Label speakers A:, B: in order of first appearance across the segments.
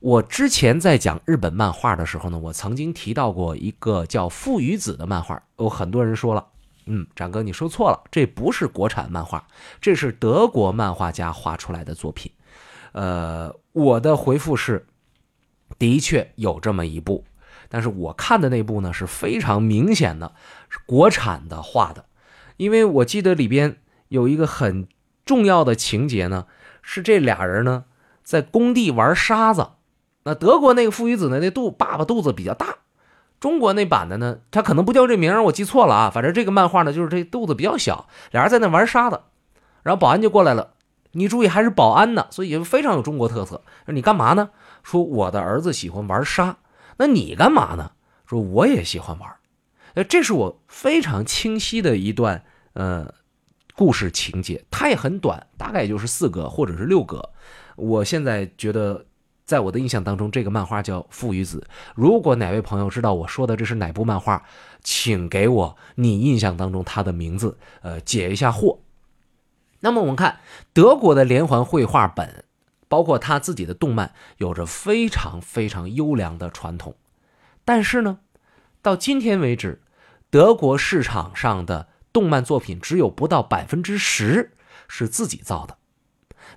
A: 我之前在讲日本漫画的时候呢，我曾经提到过一个叫父与子的漫画，有很多人说了，嗯，展哥你说错了，这不是国产漫画，这是德国漫画家画出来的作品。呃，我的回复是，的确有这么一部，但是我看的那部呢是非常明显的，是国产的画的，因为我记得里边有一个很重要的情节呢，是这俩人呢在工地玩沙子。那德国那个父与子呢？那肚爸爸肚子比较大，中国那版的呢，他可能不叫这名我记错了啊。反正这个漫画呢，就是这肚子比较小，俩人在那玩沙子，然后保安就过来了。你注意，还是保安呢，所以非常有中国特色。你干嘛呢？说我的儿子喜欢玩沙，那你干嘛呢？说我也喜欢玩。呃，这是我非常清晰的一段呃故事情节，它也很短，大概就是四格或者是六格。我现在觉得。在我的印象当中，这个漫画叫《父与子》。如果哪位朋友知道我说的这是哪部漫画，请给我你印象当中它的名字，呃，解一下惑。那么我们看德国的连环绘画本，包括他自己的动漫，有着非常非常优良的传统。但是呢，到今天为止，德国市场上的动漫作品只有不到百分之十是自己造的。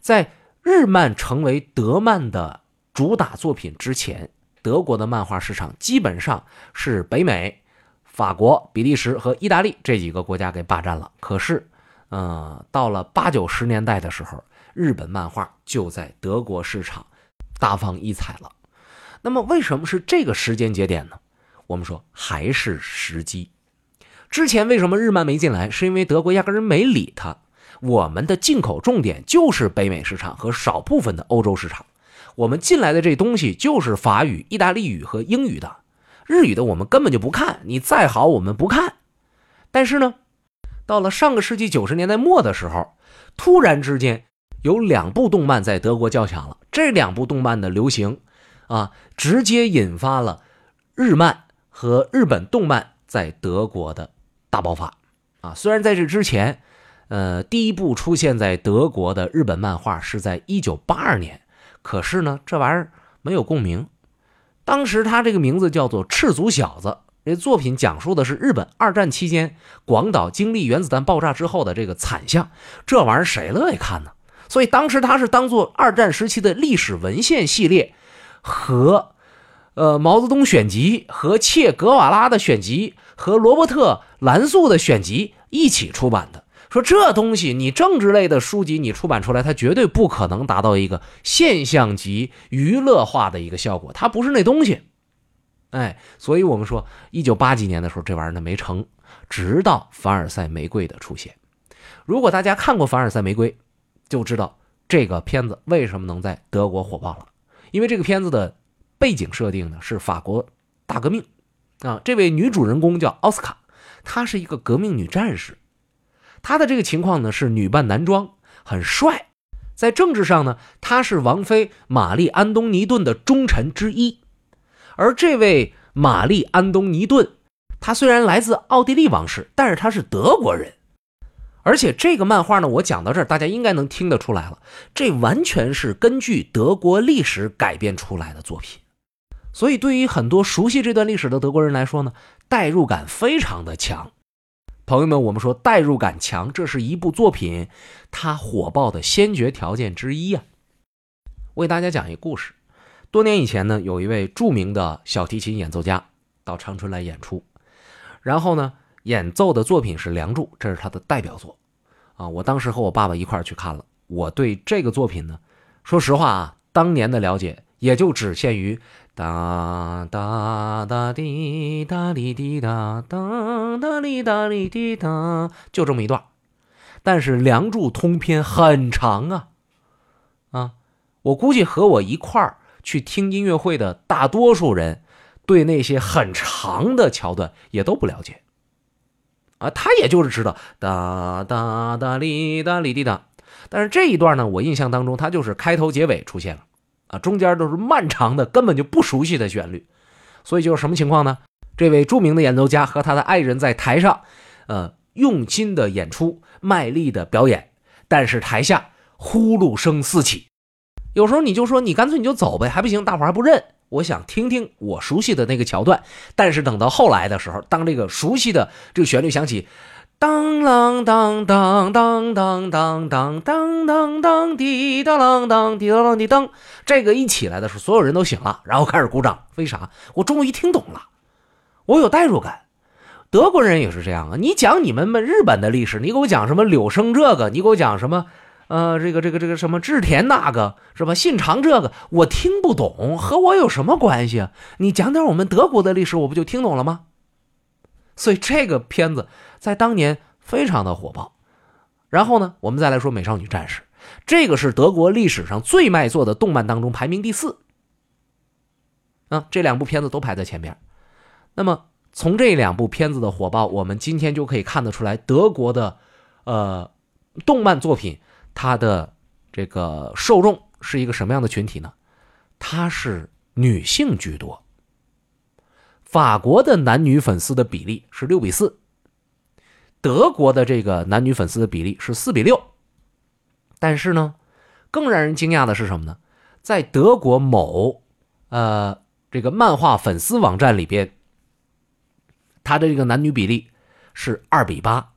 A: 在日漫成为德漫的。主打作品之前，德国的漫画市场基本上是北美、法国、比利时和意大利这几个国家给霸占了。可是，呃，到了八九十年代的时候，日本漫画就在德国市场大放异彩了。那么，为什么是这个时间节点呢？我们说还是时机。之前为什么日漫没进来？是因为德国压根儿没理他。我们的进口重点就是北美市场和少部分的欧洲市场。我们进来的这东西就是法语、意大利语和英语的，日语的我们根本就不看。你再好，我们不看。但是呢，到了上个世纪九十年代末的时候，突然之间有两部动漫在德国叫响了。这两部动漫的流行，啊，直接引发了日漫和日本动漫在德国的大爆发。啊，虽然在这之前，呃，第一部出现在德国的日本漫画是在一九八二年。可是呢，这玩意儿没有共鸣。当时他这个名字叫做《赤足小子》，这作品讲述的是日本二战期间广岛经历原子弹爆炸之后的这个惨象。这玩意儿谁乐意看呢？所以当时他是当做二战时期的历史文献系列和呃毛泽东选集和切格瓦拉的选集和罗伯特兰素的选集一起出版的。说这东西，你政治类的书籍你出版出来，它绝对不可能达到一个现象级娱乐化的一个效果，它不是那东西。哎，所以我们说，一九八几年的时候，这玩意儿呢没成，直到凡尔赛玫瑰的出现。如果大家看过凡尔赛玫瑰，就知道这个片子为什么能在德国火爆了，因为这个片子的背景设定呢是法国大革命啊，这位女主人公叫奥斯卡，她是一个革命女战士。他的这个情况呢是女扮男装，很帅。在政治上呢，他是王妃玛丽安东尼顿的忠臣之一。而这位玛丽安东尼顿，他虽然来自奥地利王室，但是他是德国人。而且这个漫画呢，我讲到这儿，大家应该能听得出来了，这完全是根据德国历史改编出来的作品。所以对于很多熟悉这段历史的德国人来说呢，代入感非常的强。朋友们，我们说代入感强，这是一部作品它火爆的先决条件之一啊。为大家讲一个故事。多年以前呢，有一位著名的小提琴演奏家到长春来演出，然后呢，演奏的作品是《梁祝》，这是他的代表作啊。我当时和我爸爸一块去看了，我对这个作品呢，说实话啊，当年的了解也就只限于。哒哒哒滴哒哩滴哒哒哒哩哒哩滴哒，就这么一段。但是《梁祝》通篇很长啊，啊，我估计和我一块儿去听音乐会的大多数人，对那些很长的桥段也都不了解。啊，他也就是知道哒哒哒哩哒哩滴哒，但是这一段呢，我印象当中，它就是开头结尾出现了。啊，中间都是漫长的、根本就不熟悉的旋律，所以就是什么情况呢？这位著名的演奏家和他的爱人在台上，呃，用心的演出，卖力的表演，但是台下呼噜声四起，有时候你就说你干脆你就走呗，还不行，大伙还不认。我想听听我熟悉的那个桥段，但是等到后来的时候，当这个熟悉的这个旋律响起，当啷当当当当当当当当当滴当啷当滴当啷滴当，这个一起来的时候，所有人都醒了，然后开始鼓掌。为啥？我终于听懂了，我有代入感。德国人也是这样啊，你讲你们们日本的历史，你给我讲什么柳生这个，你给我讲什么？呃，这个这个这个什么志田那个是吧？信长这个我听不懂，和我有什么关系？你讲点我们德国的历史，我不就听懂了吗？所以这个片子在当年非常的火爆。然后呢，我们再来说《美少女战士》，这个是德国历史上最卖座的动漫当中排名第四。啊，这两部片子都排在前面。那么从这两部片子的火爆，我们今天就可以看得出来，德国的呃动漫作品。它的这个受众是一个什么样的群体呢？它是女性居多。法国的男女粉丝的比例是六比四，德国的这个男女粉丝的比例是四比六。但是呢，更让人惊讶的是什么呢？在德国某呃这个漫画粉丝网站里边，它的这个男女比例是二比八。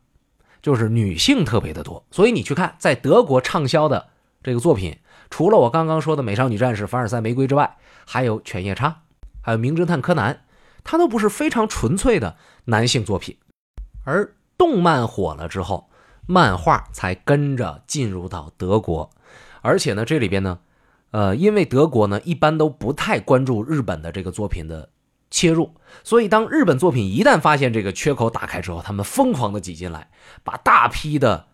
A: 就是女性特别的多，所以你去看，在德国畅销的这个作品，除了我刚刚说的《美少女战士》《凡尔赛玫瑰》之外，还有《犬夜叉》，还有《名侦探柯南》，它都不是非常纯粹的男性作品。而动漫火了之后，漫画才跟着进入到德国，而且呢，这里边呢，呃，因为德国呢一般都不太关注日本的这个作品的。切入，所以当日本作品一旦发现这个缺口打开之后，他们疯狂的挤进来，把大批的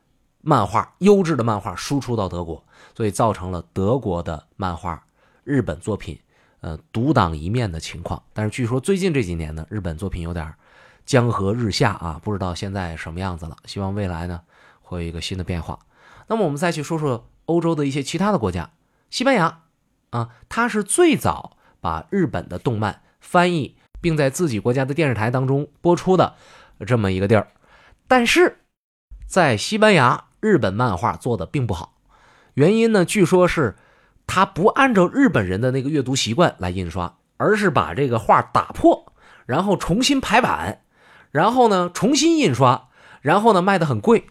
A: 漫画、优质的漫画输出到德国，所以造成了德国的漫画、日本作品呃独当一面的情况。但是据说最近这几年呢，日本作品有点江河日下啊，不知道现在什么样子了。希望未来呢会有一个新的变化。那么我们再去说说欧洲的一些其他的国家，西班牙啊，它是最早把日本的动漫。翻译并在自己国家的电视台当中播出的这么一个地儿，但是在西班牙，日本漫画做的并不好。原因呢，据说是他不按照日本人的那个阅读习惯来印刷，而是把这个画打破，然后重新排版，然后呢重新印刷，然后呢卖的很贵。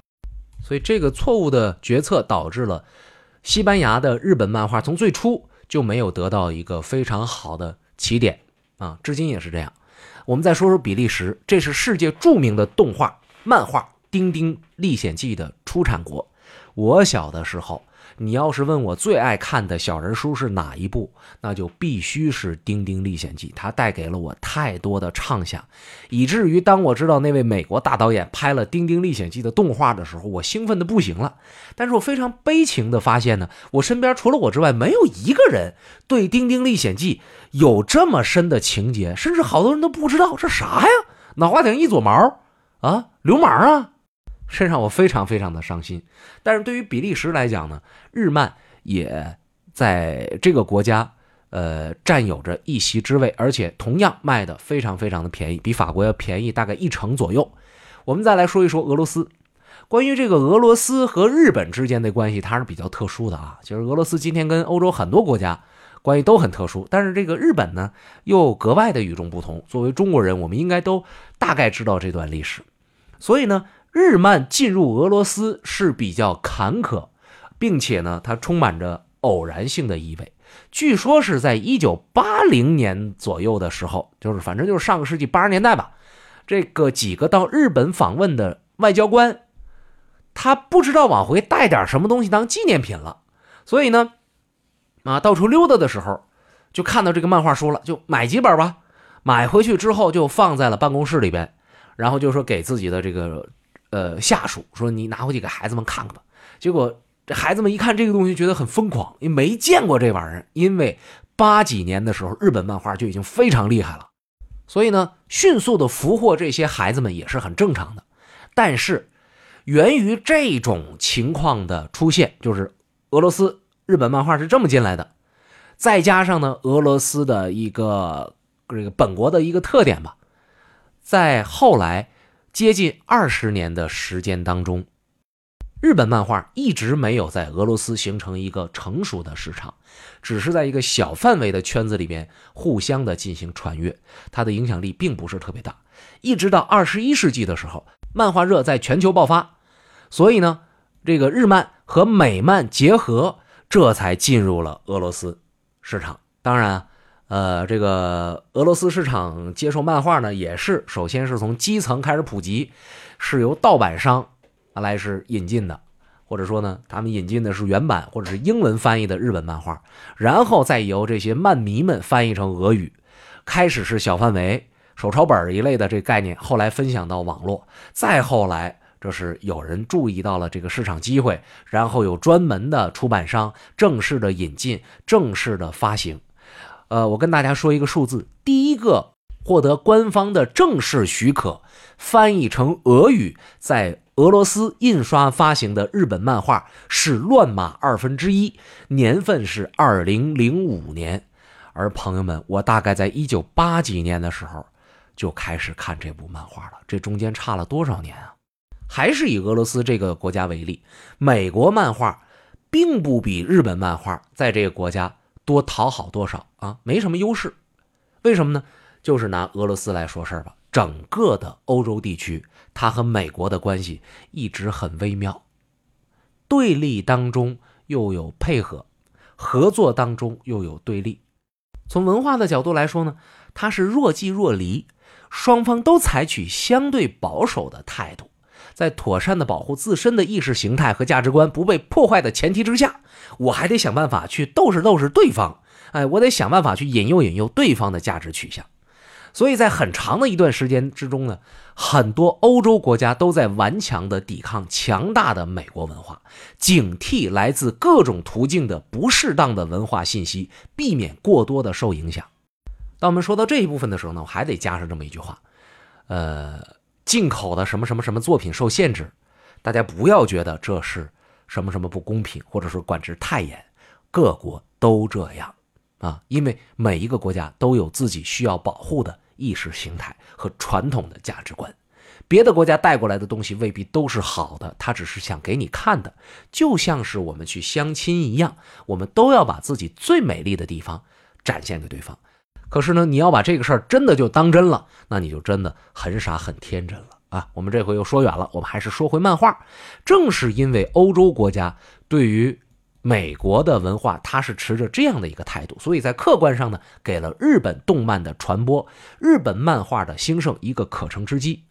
A: 所以这个错误的决策导致了西班牙的日本漫画从最初就没有得到一个非常好的起点。啊，至今也是这样。我们再说说比利时，这是世界著名的动画漫画《丁丁历险记》的出产国。我小的时候。你要是问我最爱看的小人书是哪一部，那就必须是《丁丁历险记》，它带给了我太多的畅想，以至于当我知道那位美国大导演拍了《丁丁历险记》的动画的时候，我兴奋的不行了。但是我非常悲情的发现呢，我身边除了我之外，没有一个人对《丁丁历险记》有这么深的情节，甚至好多人都不知道这啥呀，脑瓜顶一撮毛啊，流氓啊！这让我非常非常的伤心，但是对于比利时来讲呢，日漫也在这个国家，呃，占有着一席之位，而且同样卖的非常非常的便宜，比法国要便宜大概一成左右。我们再来说一说俄罗斯，关于这个俄罗斯和日本之间的关系，它是比较特殊的啊。其实俄罗斯今天跟欧洲很多国家关系都很特殊，但是这个日本呢，又格外的与众不同。作为中国人，我们应该都大概知道这段历史，所以呢。日漫进入俄罗斯是比较坎坷，并且呢，它充满着偶然性的意味。据说是在一九八零年左右的时候，就是反正就是上个世纪八十年代吧。这个几个到日本访问的外交官，他不知道往回带点什么东西当纪念品了，所以呢，啊，到处溜达的时候，就看到这个漫画书了，就买几本吧。买回去之后就放在了办公室里边，然后就说给自己的这个。呃，下属说你拿回去给孩子们看看吧。结果这孩子们一看这个东西，觉得很疯狂，因为没见过这玩意儿。因为八几年的时候，日本漫画就已经非常厉害了，所以呢，迅速的俘获这些孩子们也是很正常的。但是，源于这种情况的出现，就是俄罗斯日本漫画是这么进来的，再加上呢，俄罗斯的一个这个本国的一个特点吧，在后来。接近二十年的时间当中，日本漫画一直没有在俄罗斯形成一个成熟的市场，只是在一个小范围的圈子里面互相的进行传阅，它的影响力并不是特别大。一直到二十一世纪的时候，漫画热在全球爆发，所以呢，这个日漫和美漫结合，这才进入了俄罗斯市场。当然，呃，这个俄罗斯市场接受漫画呢，也是首先是从基层开始普及，是由盗版商。来是引进的，或者说呢，他们引进的是原版或者是英文翻译的日本漫画，然后再由这些漫迷们翻译成俄语。开始是小范围手抄本一类的这个概念，后来分享到网络，再后来这是有人注意到了这个市场机会，然后有专门的出版商正式的引进、正式的发行。呃，我跟大家说一个数字，第一个获得官方的正式许可翻译成俄语，在俄罗斯印刷发行的日本漫画是《乱马二分之一》，年份是二零零五年。而朋友们，我大概在一九八几年的时候就开始看这部漫画了，这中间差了多少年啊？还是以俄罗斯这个国家为例，美国漫画并不比日本漫画在这个国家多讨好多少啊，没什么优势。为什么呢？就是拿俄罗斯来说事儿吧。整个的欧洲地区，它和美国的关系一直很微妙，对立当中又有配合，合作当中又有对立。从文化的角度来说呢，它是若即若离，双方都采取相对保守的态度，在妥善的保护自身的意识形态和价值观不被破坏的前提之下，我还得想办法去斗视斗视对方，哎，我得想办法去引诱引诱对方的价值取向。所以在很长的一段时间之中呢，很多欧洲国家都在顽强地抵抗强大的美国文化，警惕来自各种途径的不适当的文化信息，避免过多的受影响。当我们说到这一部分的时候呢，我还得加上这么一句话：，呃，进口的什么什么什么作品受限制，大家不要觉得这是什么什么不公平，或者说管制太严，各国都这样。啊，因为每一个国家都有自己需要保护的意识形态和传统的价值观，别的国家带过来的东西未必都是好的，他只是想给你看的，就像是我们去相亲一样，我们都要把自己最美丽的地方展现给对方。可是呢，你要把这个事儿真的就当真了，那你就真的很傻很天真了啊！我们这回又说远了，我们还是说回漫画，正是因为欧洲国家对于。美国的文化，它是持着这样的一个态度，所以在客观上呢，给了日本动漫的传播、日本漫画的兴盛一个可乘之机。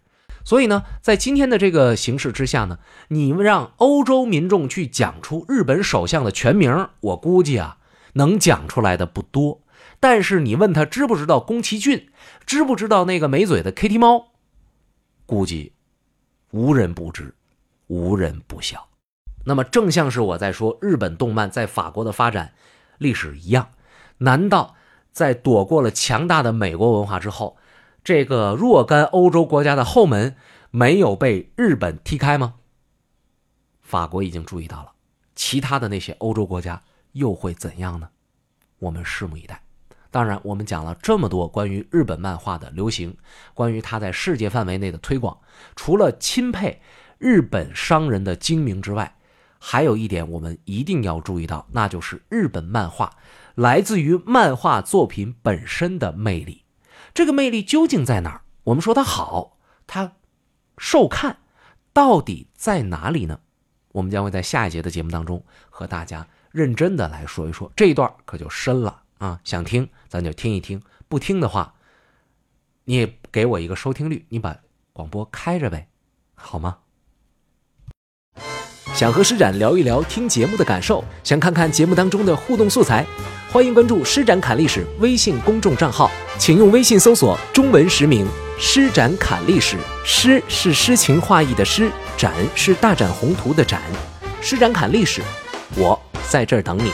A: 所以呢，在今天的这个形势之下呢，你们让欧洲民众去讲出日本首相的全名，我估计啊，能讲出来的不多。但是你问他知不知道宫崎骏，知不知道那个没嘴的 Kitty 猫，估计无人不知，无人不晓。那么，正像是我在说日本动漫在法国的发展历史一样，难道在躲过了强大的美国文化之后，这个若干欧洲国家的后门没有被日本踢开吗？法国已经注意到了，其他的那些欧洲国家又会怎样呢？我们拭目以待。当然，我们讲了这么多关于日本漫画的流行，关于它在世界范围内的推广，除了钦佩日本商人的精明之外，还有一点，我们一定要注意到，那就是日本漫画来自于漫画作品本身的魅力。这个魅力究竟在哪儿？我们说它好，它受看，到底在哪里呢？我们将会在下一节的节目当中和大家认真的来说一说。这一段可就深了啊！想听咱就听一听，不听的话，你也给我一个收听率，你把广播开着呗，好吗？想和施展聊一聊听节目的感受，想看看节目当中的互动素材，欢迎关注“施展侃历史”微信公众账号，请用微信搜索中文实名“施展侃历史”。诗是诗情画意的诗，展是大展宏图的展。施展侃历史，我在这儿等你。